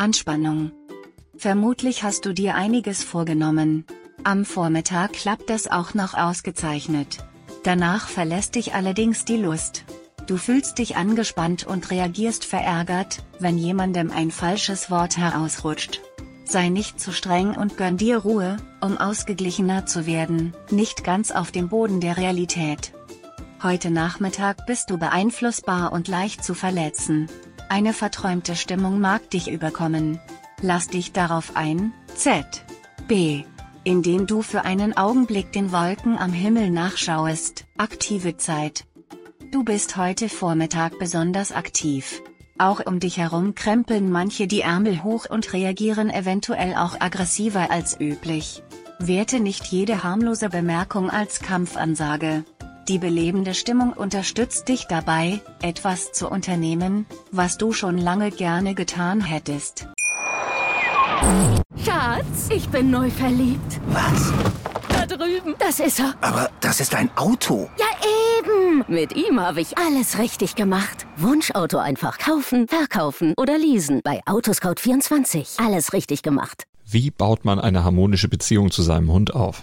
Anspannung. Vermutlich hast du dir einiges vorgenommen. Am Vormittag klappt es auch noch ausgezeichnet. Danach verlässt dich allerdings die Lust. Du fühlst dich angespannt und reagierst verärgert, wenn jemandem ein falsches Wort herausrutscht. Sei nicht zu streng und gönn dir Ruhe, um ausgeglichener zu werden, nicht ganz auf dem Boden der Realität. Heute Nachmittag bist du beeinflussbar und leicht zu verletzen. Eine verträumte Stimmung mag dich überkommen. Lass dich darauf ein, Z. B. Indem du für einen Augenblick den Wolken am Himmel nachschauest, aktive Zeit. Du bist heute Vormittag besonders aktiv. Auch um dich herum krempeln manche die Ärmel hoch und reagieren eventuell auch aggressiver als üblich. Werte nicht jede harmlose Bemerkung als Kampfansage. Die belebende Stimmung unterstützt dich dabei, etwas zu unternehmen, was du schon lange gerne getan hättest. Schatz, ich bin neu verliebt. Was? Da drüben. Das ist er. Aber das ist ein Auto. Ja, eben. Mit ihm habe ich alles richtig gemacht. Wunschauto einfach kaufen, verkaufen oder leasen. Bei Autoscout24. Alles richtig gemacht. Wie baut man eine harmonische Beziehung zu seinem Hund auf?